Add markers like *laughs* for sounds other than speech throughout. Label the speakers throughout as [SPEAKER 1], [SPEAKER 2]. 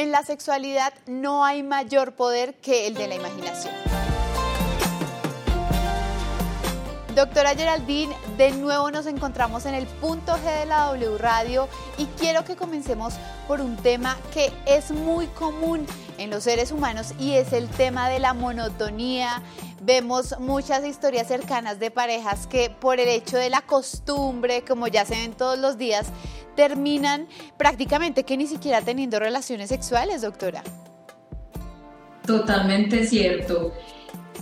[SPEAKER 1] En la sexualidad no hay mayor poder que el de la imaginación. Doctora Geraldine, de nuevo nos encontramos en el punto G de la W Radio y quiero que comencemos por un tema que es muy común en los seres humanos y es el tema de la monotonía. Vemos muchas historias cercanas de parejas que por el hecho de la costumbre, como ya se ven todos los días, terminan prácticamente que ni siquiera teniendo relaciones sexuales, doctora.
[SPEAKER 2] Totalmente cierto.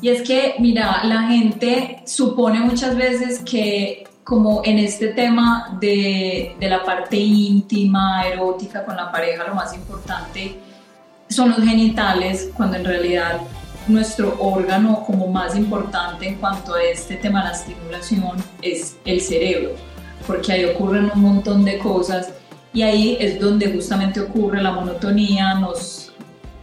[SPEAKER 2] Y es que, mira, la gente supone muchas veces que como en este tema de, de, la parte íntima, erótica con la pareja, lo más importante son los genitales, cuando en realidad nuestro órgano como más importante en cuanto a este tema de la estimulación es el cerebro, porque ahí ocurren un montón de cosas y ahí es donde justamente ocurre la monotonía, nos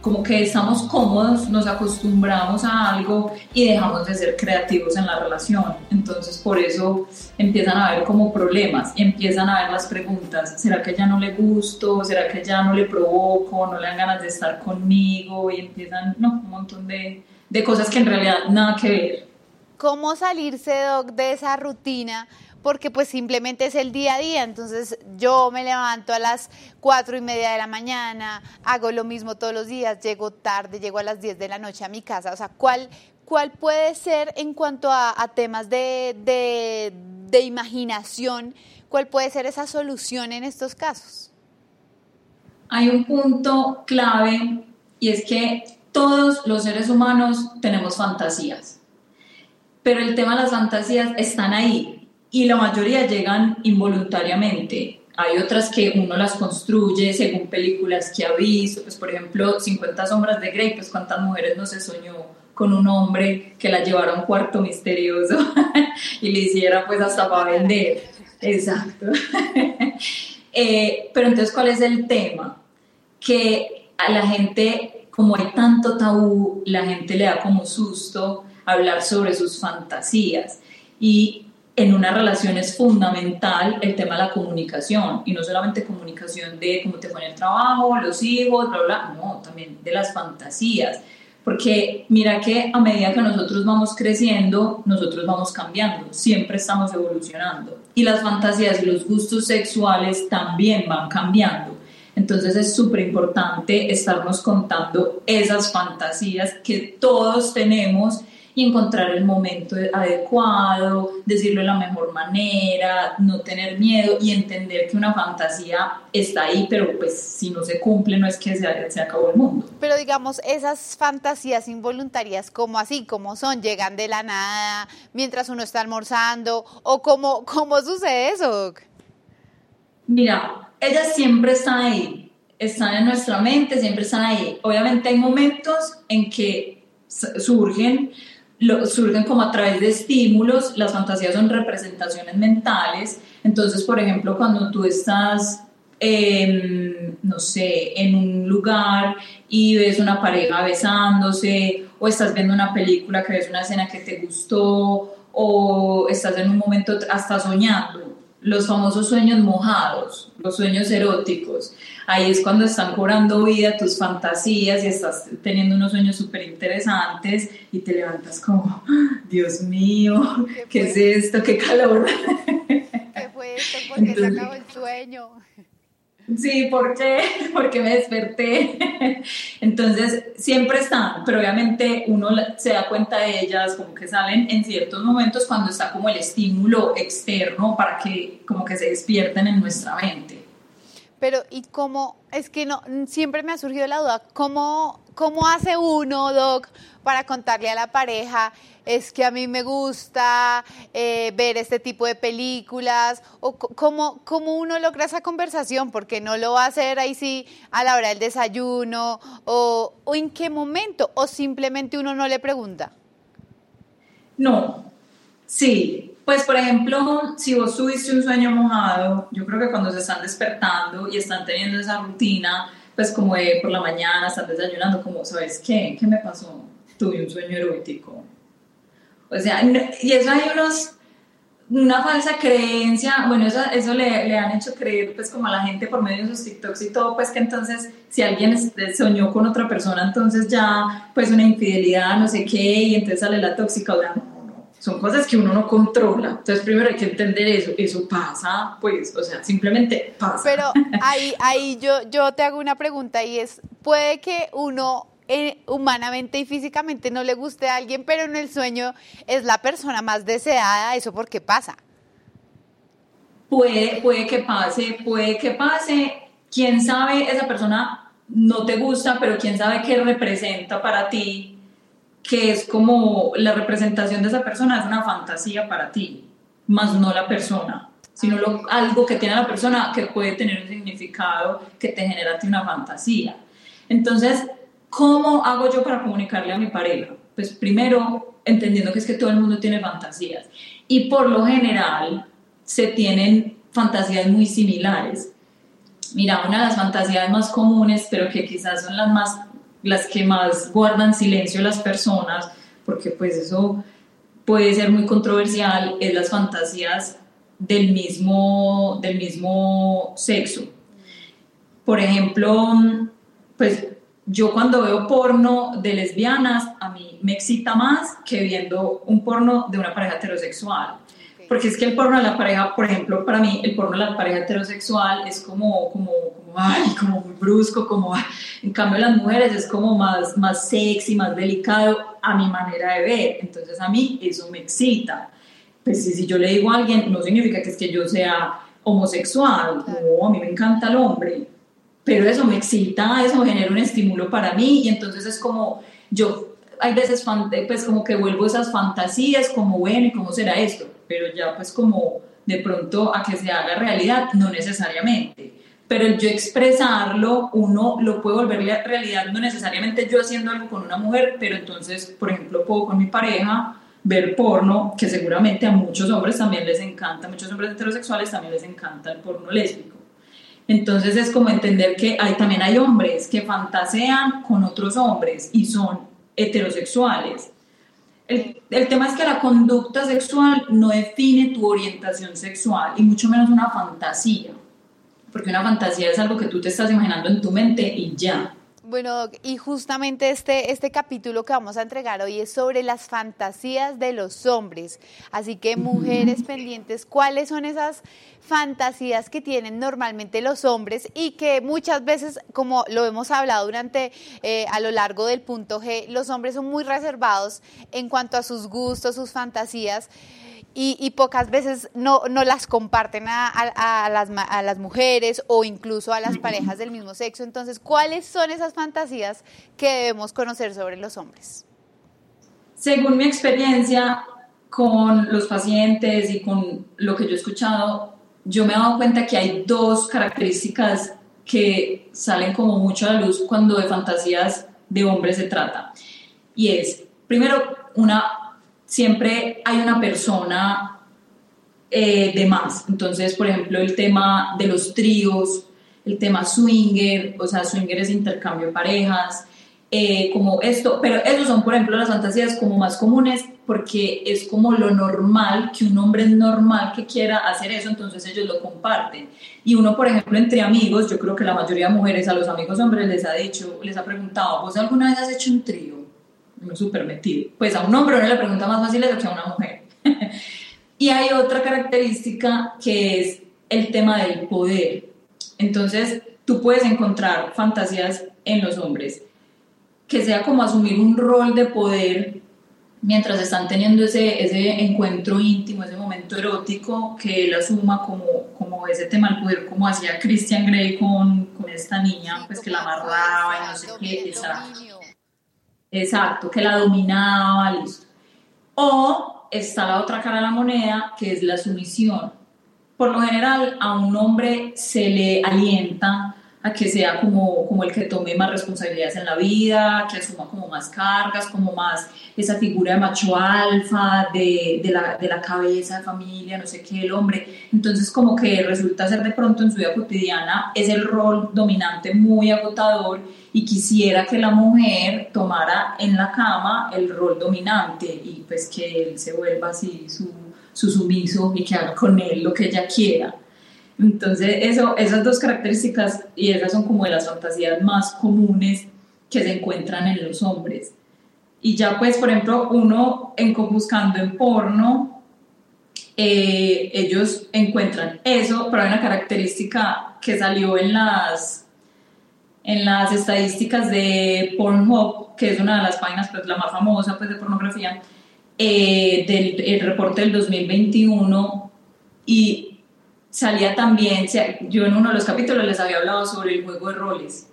[SPEAKER 2] como que estamos cómodos, nos acostumbramos a algo y dejamos de ser creativos en la relación. Entonces por eso empiezan a haber como problemas empiezan a haber las preguntas, ¿será que ya no le gusto? ¿Será que ya no le provoco? ¿No le dan ganas de estar conmigo? Y empiezan, no, un montón de, de cosas que en realidad nada que ver.
[SPEAKER 1] ¿Cómo salirse, Doc, de esa rutina? Porque pues simplemente es el día a día. Entonces yo me levanto a las cuatro y media de la mañana, hago lo mismo todos los días, llego tarde, llego a las 10 de la noche a mi casa. O sea, ¿cuál, cuál puede ser en cuanto a, temas de, de, de imaginación, cuál puede ser esa solución en estos casos?
[SPEAKER 2] Hay un punto clave y es que todos los seres humanos tenemos fantasías, pero el tema de las fantasías están ahí, y la mayoría llegan involuntariamente. Hay otras que uno las construye según películas que ha visto, pues por ejemplo 50 sombras de Grey, pues cuántas mujeres no se soñó con un hombre que la llevara a un cuarto misterioso *laughs* y le hiciera pues hasta para vender. Exacto. *laughs* Eh, pero entonces, ¿cuál es el tema? Que a la gente, como hay tanto tabú, la gente le da como susto hablar sobre sus fantasías. Y en una relación es fundamental el tema de la comunicación y no solamente comunicación de cómo te pone el trabajo, los hijos, bla, bla, no, también de las fantasías. Porque mira que a medida que nosotros vamos creciendo, nosotros vamos cambiando, siempre estamos evolucionando. Y las fantasías y los gustos sexuales también van cambiando. Entonces es súper importante estarnos contando esas fantasías que todos tenemos y encontrar el momento adecuado, decirlo de la mejor manera, no tener miedo y entender que una fantasía está ahí, pero pues si no se cumple no es que se, se acabó el mundo.
[SPEAKER 1] Pero digamos, esas fantasías involuntarias, como así, como son, llegan de la nada mientras uno está almorzando, o cómo, cómo sucede eso.
[SPEAKER 2] Mira, ellas siempre están ahí, están en nuestra mente, siempre están ahí. Obviamente hay momentos en que surgen, surgen como a través de estímulos, las fantasías son representaciones mentales, entonces, por ejemplo, cuando tú estás, no sé, en un lugar y ves una pareja besándose, o estás viendo una película que ves una escena que te gustó, o estás en un momento hasta soñando, los famosos sueños mojados, los sueños eróticos. Ahí es cuando están cobrando vida tus fantasías y estás teniendo unos sueños súper interesantes y te levantas como, Dios mío, ¿qué, es esto? ¿Qué calor?
[SPEAKER 1] ¿Qué fue esto? ¿Por qué se acabó el sueño?
[SPEAKER 2] Sí, ¿por qué? *laughs* Porque me desperté. Entonces, siempre están, pero obviamente uno se da cuenta de ellas, como que salen en ciertos momentos cuando está como el estímulo externo para que como que se despierten en nuestra mente.
[SPEAKER 1] Pero, ¿y cómo? Es que no, siempre me ha surgido la duda, ¿cómo, cómo hace uno, Doc, para contarle a la pareja, es que a mí me gusta eh, ver este tipo de películas? ¿O cómo, cómo uno logra esa conversación? Porque no lo va a hacer ahí sí a la hora del desayuno, o, o en qué momento, o simplemente uno no le pregunta.
[SPEAKER 2] No, sí, pues, por ejemplo, si vos tuviste un sueño mojado, yo creo que cuando se están despertando y están teniendo esa rutina, pues como de por la mañana, están desayunando, como, ¿sabes qué? ¿Qué me pasó? Tuve un sueño erótico. O sea, y eso hay unos, una falsa creencia, bueno, eso, eso le, le, han hecho creer pues como a la gente por medio de sus TikToks y todo, pues que entonces si alguien este, soñó con otra persona, entonces ya pues una infidelidad, no sé qué, y entonces sale la tóxica, o no, no, son cosas que uno no controla. Entonces primero hay que entender eso, eso pasa, pues, o sea, simplemente pasa.
[SPEAKER 1] Pero *laughs* ahí, ahí yo, yo te hago una pregunta y es, puede que uno eh, humanamente y físicamente no le guste a alguien, pero en el sueño es la persona más deseada, ¿eso por qué pasa?
[SPEAKER 2] Puede, puede que pase, puede que pase. Quién sabe, esa persona no te gusta, pero quién sabe qué representa para ti, que es como la representación de esa persona, es una fantasía para ti, más no la persona, sino algo que tiene la persona que puede tener un significado que te genera una fantasía. Entonces, ¿Cómo hago yo para comunicarle a mi pareja? Pues primero, entendiendo que es que todo el mundo tiene fantasías y por lo general se tienen fantasías muy similares. Mira, una de las fantasías más comunes, pero que quizás son las, más, las que más guardan silencio las personas, porque pues eso puede ser muy controversial, es las fantasías del mismo, del mismo sexo. Por ejemplo, pues yo cuando veo porno de lesbianas, a mí me excita más que viendo un porno de una pareja heterosexual. Porque es que el porno de la pareja, por ejemplo, para mí, el porno de la pareja heterosexual es como, como, como, ay, como muy brusco, como, en cambio las mujeres es como más, más sexy, más delicado a mi manera de ver. Entonces a mí eso me excita. Pues si, si yo le digo a alguien, no significa que es que yo sea homosexual, no, a mí me encanta el hombre. Pero eso me excita, eso genera un estímulo para mí. Y entonces es como yo hay veces pues como que vuelvo esas fantasías como bueno y cómo será esto, pero ya pues como de pronto a que se haga realidad, no necesariamente. Pero yo expresarlo, uno lo puede volver realidad, no necesariamente yo haciendo algo con una mujer, pero entonces, por ejemplo, puedo con mi pareja ver porno, que seguramente a muchos hombres también les encanta, muchos hombres heterosexuales también les encanta el porno lésbico. Entonces es como entender que hay, también hay hombres que fantasean con otros hombres y son heterosexuales. El, tema es que la conducta sexual no define tu orientación sexual y mucho menos una fantasía, porque una fantasía es algo que tú te estás imaginando en tu mente y ya.
[SPEAKER 1] Bueno, y justamente este, este capítulo que vamos a entregar hoy es sobre las fantasías de los hombres. Así que mujeres *laughs* pendientes, ¿cuáles son esas fantasías que tienen normalmente los hombres y que muchas veces, como lo hemos hablado durante eh, a lo largo del punto G, los hombres son muy reservados en cuanto a sus gustos, sus fantasías? Y, pocas veces no, no las comparten a, las, a las mujeres o incluso a las parejas del mismo sexo. Entonces, ¿cuáles son esas fantasías que debemos conocer sobre los hombres?
[SPEAKER 2] Según mi experiencia con los pacientes y con lo que yo he escuchado, yo me he dado cuenta que hay dos características que salen como mucho a la luz cuando de fantasías de hombres se trata. Y es, primero, una siempre hay una persona eh, de más. Entonces, por ejemplo, el tema de los tríos, el tema swinger, o sea, swinger es intercambio de parejas, eh, como esto, pero esos son, por ejemplo, las fantasías como más comunes porque es como lo normal, que un hombre es normal que quiera hacer eso, entonces ellos lo comparten. Y uno, por ejemplo, entre amigos, yo creo que la mayoría de mujeres a los amigos hombres les ha dicho, les ha preguntado, ¿vos alguna vez has hecho un trío? Súper metido. Pues a un hombre uno le pregunta más fácil que a una mujer. *laughs* y hay otra característica que es el tema del poder. Entonces, tú puedes encontrar fantasías en los hombres que sea como asumir un rol de poder mientras están teniendo ese, ese encuentro íntimo, ese momento erótico, que él asuma como, como ese tema del poder, como hacía Christian Grey con, con esta niña, pues que la amarraba y no sé qué, Exacto, que la dominaba, listo. O está la otra cara de la moneda, que es la sumisión. Por lo general, a un hombre se le alienta a que sea como, como el que tome más responsabilidades en la vida, que asuma como más cargas, como más esa figura de macho alfa, de, de, la, de la cabeza de familia, no sé qué, el hombre. Entonces como que resulta ser de pronto en su vida cotidiana es el rol dominante muy agotador y quisiera que la mujer tomara en la cama el rol dominante y pues que él se vuelva así su, su sumiso y que haga con él lo que ella quiera. Entonces, eso, esas dos características y esas son como de las fantasías más comunes que se encuentran en los hombres. Y ya pues, por ejemplo, uno en, buscando en porno, eh, ellos encuentran eso, pero hay una característica que salió en las, en las estadísticas de Pornhub, que es una de las páginas, pues la más famosa pues, de pornografía, eh, del reporte del 2021 y salía también, yo en uno de los capítulos les había hablado sobre el juego de roles,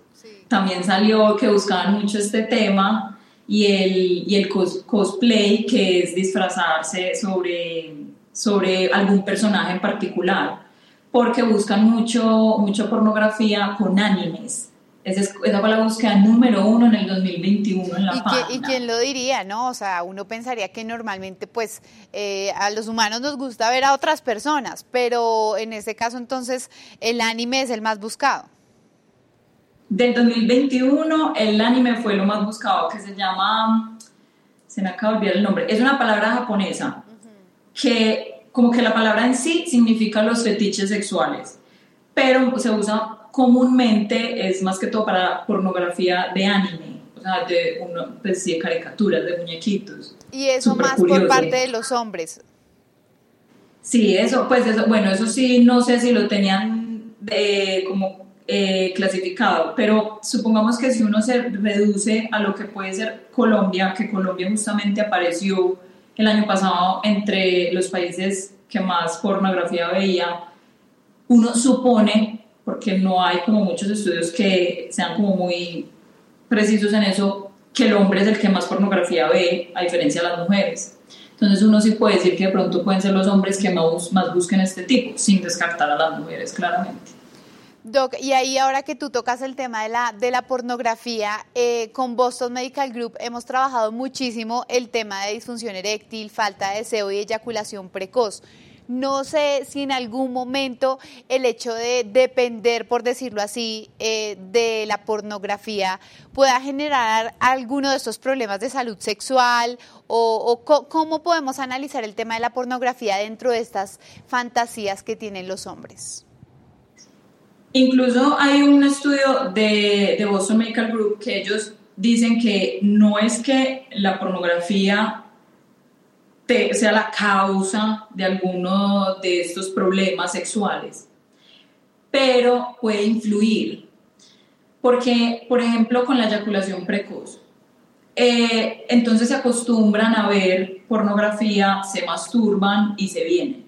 [SPEAKER 2] también salió que buscaban mucho este tema y el, y el cosplay, que es disfrazarse sobre, sobre algún personaje en particular, porque buscan mucho, mucho pornografía con animes. Esa, fue la búsqueda número uno en el 2021 en la
[SPEAKER 1] ¿Y
[SPEAKER 2] página.
[SPEAKER 1] ¿Y quién lo diría, no? O sea, uno pensaría que normalmente, pues, eh, a los humanos nos gusta ver a otras personas, pero en este caso, entonces, el anime es el más buscado.
[SPEAKER 2] Del 2021, el anime fue lo más buscado, que se llama, se me acaba de olvidar el nombre, es una palabra japonesa, que como que la palabra en sí significa los fetiches sexuales, pero se usa comúnmente es más que todo para pornografía de anime, o sea, de, uno, pues, de caricaturas, de muñequitos.
[SPEAKER 1] Y eso más por parte de los hombres.
[SPEAKER 2] Sí, eso, pues eso, bueno, eso sí, no sé si lo tenían de, como eh, clasificado, pero supongamos que si uno se reduce a lo que puede ser Colombia, que Colombia justamente apareció el año pasado entre los países que más pornografía veía, uno supone porque no hay como muchos estudios que sean como muy precisos en eso, que el hombre es el que más pornografía ve, a diferencia de las mujeres. Entonces uno sí puede decir que de pronto pueden ser los hombres que más, más busquen este tipo, sin descartar a las mujeres, claramente.
[SPEAKER 1] Doc, y ahí ahora que tú tocas el tema de la, de la pornografía, eh, con Boston Medical Group hemos trabajado muchísimo el tema de disfunción eréctil, falta de deseo y eyaculación precoz. No sé si en algún momento el hecho de depender, por decirlo así, eh, de la pornografía pueda generar alguno de estos problemas de salud sexual o, cómo podemos analizar el tema de la pornografía dentro de estas fantasías que tienen los hombres.
[SPEAKER 2] Incluso hay un estudio de, de Boston Medical Group que ellos dicen que no es que la pornografía sea la causa de alguno de estos problemas sexuales, pero puede influir. Porque, por ejemplo, con la eyaculación precoz, eh, entonces se acostumbran a ver pornografía, se masturban y se vienen.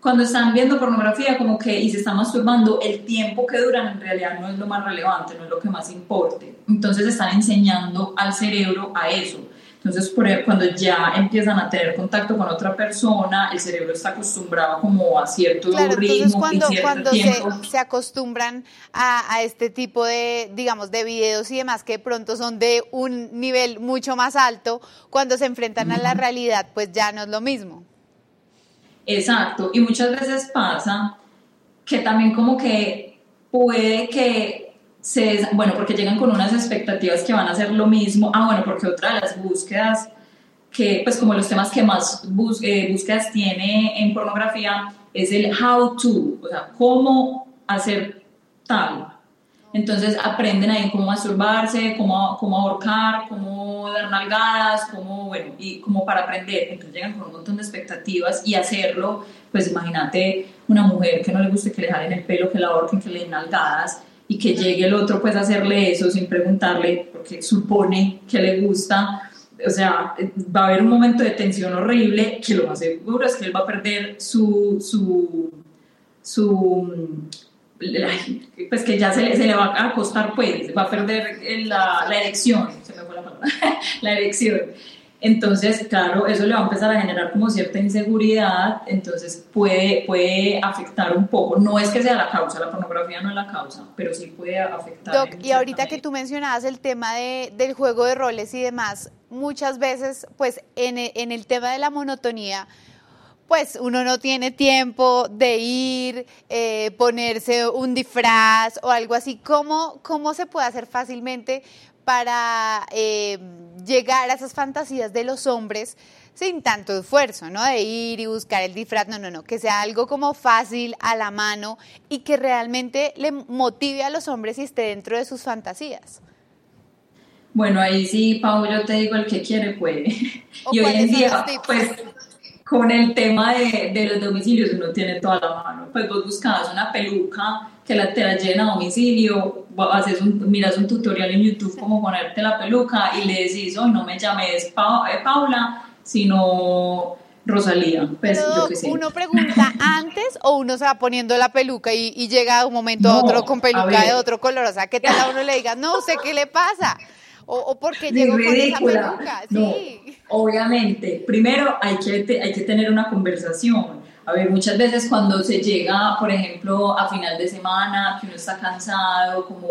[SPEAKER 2] Cuando están viendo pornografía como que y se están masturbando, el tiempo que duran en realidad no es lo más relevante, no es lo que más importe. Entonces están enseñando al cerebro a eso entonces, por, cuando ya empiezan a tener contacto con otra persona, el cerebro está acostumbrado como a cierto
[SPEAKER 1] claro,
[SPEAKER 2] ritmo
[SPEAKER 1] entonces cuando, cuando Se, se, acostumbran a, a, este tipo de, digamos, de videos y demás que de pronto son de un nivel mucho más alto, cuando se enfrentan a la realidad, pues ya no es lo mismo.
[SPEAKER 2] Exacto, y muchas veces pasa que también como que puede que bueno, porque llegan con unas expectativas que van a ser lo mismo. Ah, bueno, porque otra de las búsquedas, que pues como los temas que más eh, búsquedas tiene en pornografía, es el how to, o sea, cómo hacer tal. Entonces aprenden ahí cómo masturbarse, cómo, cómo ahorcar, cómo dar nalgadas, cómo, bueno, y como para aprender. Entonces llegan con un montón de expectativas y hacerlo, pues imagínate una mujer que no le guste que le jalen el pelo, que la ahorquen, que le den nalgadas y que llegue el otro pues a hacerle eso sin preguntarle porque supone que le gusta, o sea, va a haber un momento de tensión horrible que lo más seguro es que él va a perder su, su, su pues que ya se le, va a acostar pues, va a perder la, la erección, se me fue la palabra, *laughs* la erección. Entonces, claro, eso le va a empezar a generar como cierta inseguridad, entonces puede, puede afectar un poco. No es que sea la causa, la pornografía no es la causa, pero sí puede afectar.
[SPEAKER 1] Doc, y ahorita que tú mencionabas el tema de, del juego de roles y demás, muchas veces, pues en, en el tema de la monotonía, pues uno no tiene tiempo de ir, eh, ponerse un disfraz o algo así. ¿Cómo, ¿Cómo se puede hacer fácilmente para... Eh, llegar a esas fantasías de los hombres sin tanto esfuerzo, ¿no? De ir y buscar el disfraz, no, no, no, que sea algo como fácil, a la mano y que realmente le motive a los hombres y esté dentro de sus fantasías.
[SPEAKER 2] Bueno, ahí sí, Pau, yo te digo, el que quiere puede. Y hoy en día, pues, con el tema de, de, los domicilios, uno tiene toda la mano. Pues vos buscabas una peluca que la, te la lleven a domicilio, haces un, miras un tutorial en YouTube cómo ponerte la peluca y le decís, hoy no me llames eh, Paula, sino Rosalía. Pues,
[SPEAKER 1] yo sé. uno pregunta *laughs* antes o uno se va poniendo la peluca y, y llega un momento a otro con peluca de otro color. O sea, que tal a uno le diga, no sé qué le pasa. O, o porque llegó con esa peluca. Sí.
[SPEAKER 2] obviamente, primero hay que, hay que tener una conversación a ver, muchas veces cuando se llega, por ejemplo, a final de semana, que uno está cansado, como,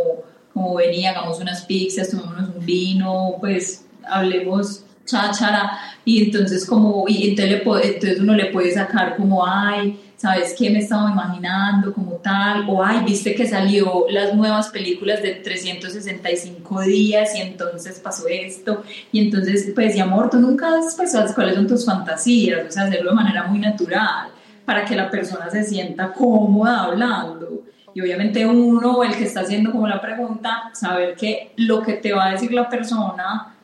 [SPEAKER 2] como venía, hagamos unas pizzas, tomémonos un vino, pues hablemos cháchara, y entonces como, y entonces, entonces uno le puede sacar como, ay, ¿sabes qué me estaba imaginando? Como tal, o ay, viste que salió las nuevas películas de 365 días y entonces pasó esto, y entonces, pues, y amor, tú nunca sabes cuáles son tus fantasías, o sea, hacerlo de manera muy natural para que la persona se sienta cómoda hablando. Y obviamente uno, el que está haciendo como la pregunta, saber que lo que te va a decir la persona,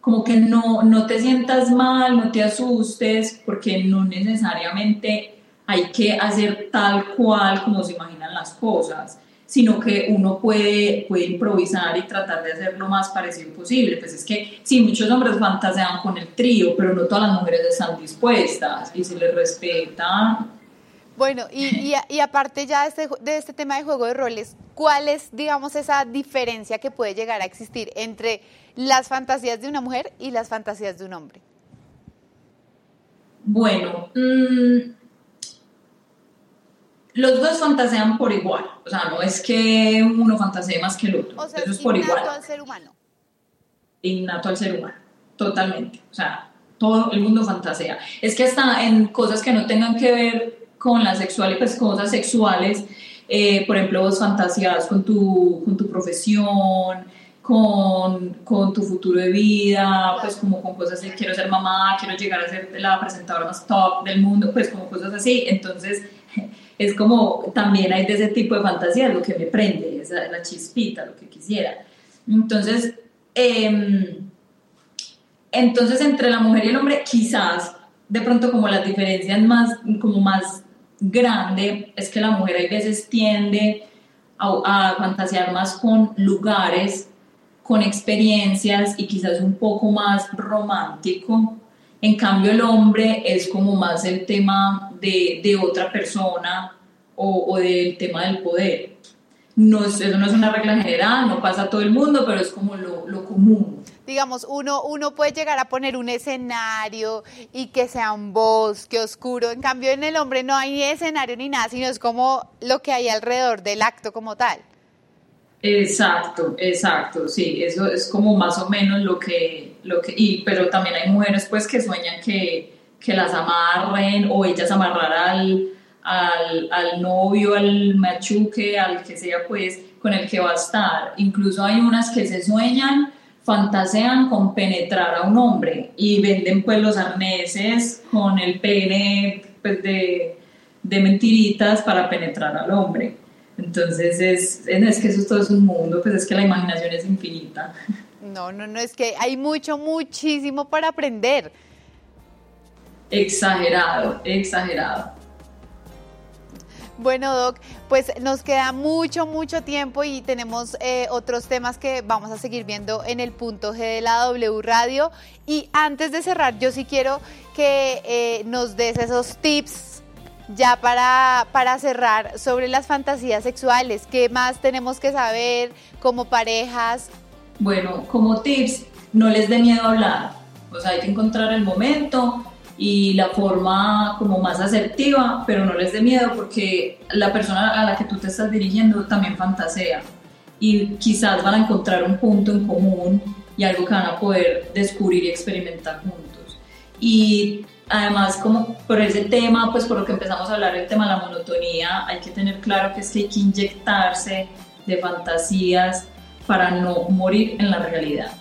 [SPEAKER 2] como que no, no te sientas mal, no te asustes, porque no necesariamente hay que hacer tal cual como se imaginan las cosas sino que uno puede, puede improvisar y tratar de hacer lo más parecido posible. Pues es que sí, muchos hombres fantasean con el trío, pero no todas las mujeres están dispuestas y se les respeta.
[SPEAKER 1] Bueno, y, y, aparte ya de este, de este tema de juego de roles, ¿cuál es, digamos, esa diferencia que puede llegar a existir entre las fantasías de una mujer y las fantasías de un hombre?
[SPEAKER 2] Bueno, mmm los dos fantasean por igual, o sea, no es que uno fantasee más que el otro,
[SPEAKER 1] o sea, eso es por igual. Innato al ser humano.
[SPEAKER 2] Innato al ser humano, totalmente, o sea, todo el mundo fantasea. Es que hasta en cosas que no tengan que ver con la sexual y pues cosas sexuales, eh, por ejemplo, vos fantaseas con tu, con tu profesión, con, con, tu futuro de vida, pues como con cosas de quiero ser mamá, quiero llegar a ser la presentadora más top del mundo, pues como cosas así. Entonces, es como también hay de ese tipo de fantasía, lo que me prende, es la chispita, lo que quisiera. Entonces, em, entonces entre la mujer y el hombre, quizás de pronto como las diferencias más, como más grande es que la mujer a veces tiende a, a fantasear más con lugares, con experiencias y quizás un poco más romántico en cambio, el hombre es como más el tema de, de otra persona o, o, del tema del poder. No, eso no es una regla general, no pasa a todo el mundo, pero es como lo, lo común.
[SPEAKER 1] Digamos, uno, uno puede llegar a poner un escenario y que sea un bosque oscuro. En cambio, en el hombre no hay ni escenario ni nada, sino es como lo que hay alrededor del acto como tal.
[SPEAKER 2] Exacto, exacto, sí, eso es como más o menos lo que, lo que y, pero también hay mujeres pues que sueñan que, que las amarren o ellas amarrar al, al, al, novio, al machuque, al que sea pues con el que va a estar. Incluso hay unas que se sueñan, fantasean con penetrar a un hombre y venden pues los arneses con el pene pues, de, de mentiritas para penetrar al hombre. Entonces es, es que eso todo es un mundo, pues es que la imaginación es infinita.
[SPEAKER 1] No, no, no, es que hay mucho, muchísimo para aprender.
[SPEAKER 2] Exagerado, exagerado.
[SPEAKER 1] Bueno, Doc, pues nos queda mucho, mucho tiempo y tenemos eh, otros temas que vamos a seguir viendo en el punto G de la W Radio. Y antes de cerrar, yo sí quiero que eh, nos des esos tips ya para, para cerrar, sobre las fantasías sexuales, ¿qué más tenemos que saber como parejas?
[SPEAKER 2] Bueno, como tips, no les dé miedo hablar, o sea, hay que encontrar el momento y la forma como más asertiva, pero no les dé miedo porque la persona a la que tú te estás dirigiendo también fantasea y quizás van a encontrar un punto en común y algo que van a poder descubrir y experimentar juntos. Y Además, como por ese tema, pues por lo que empezamos a hablar, el tema de la monotonía, hay que tener claro que es que hay que inyectarse de fantasías para no morir en la realidad.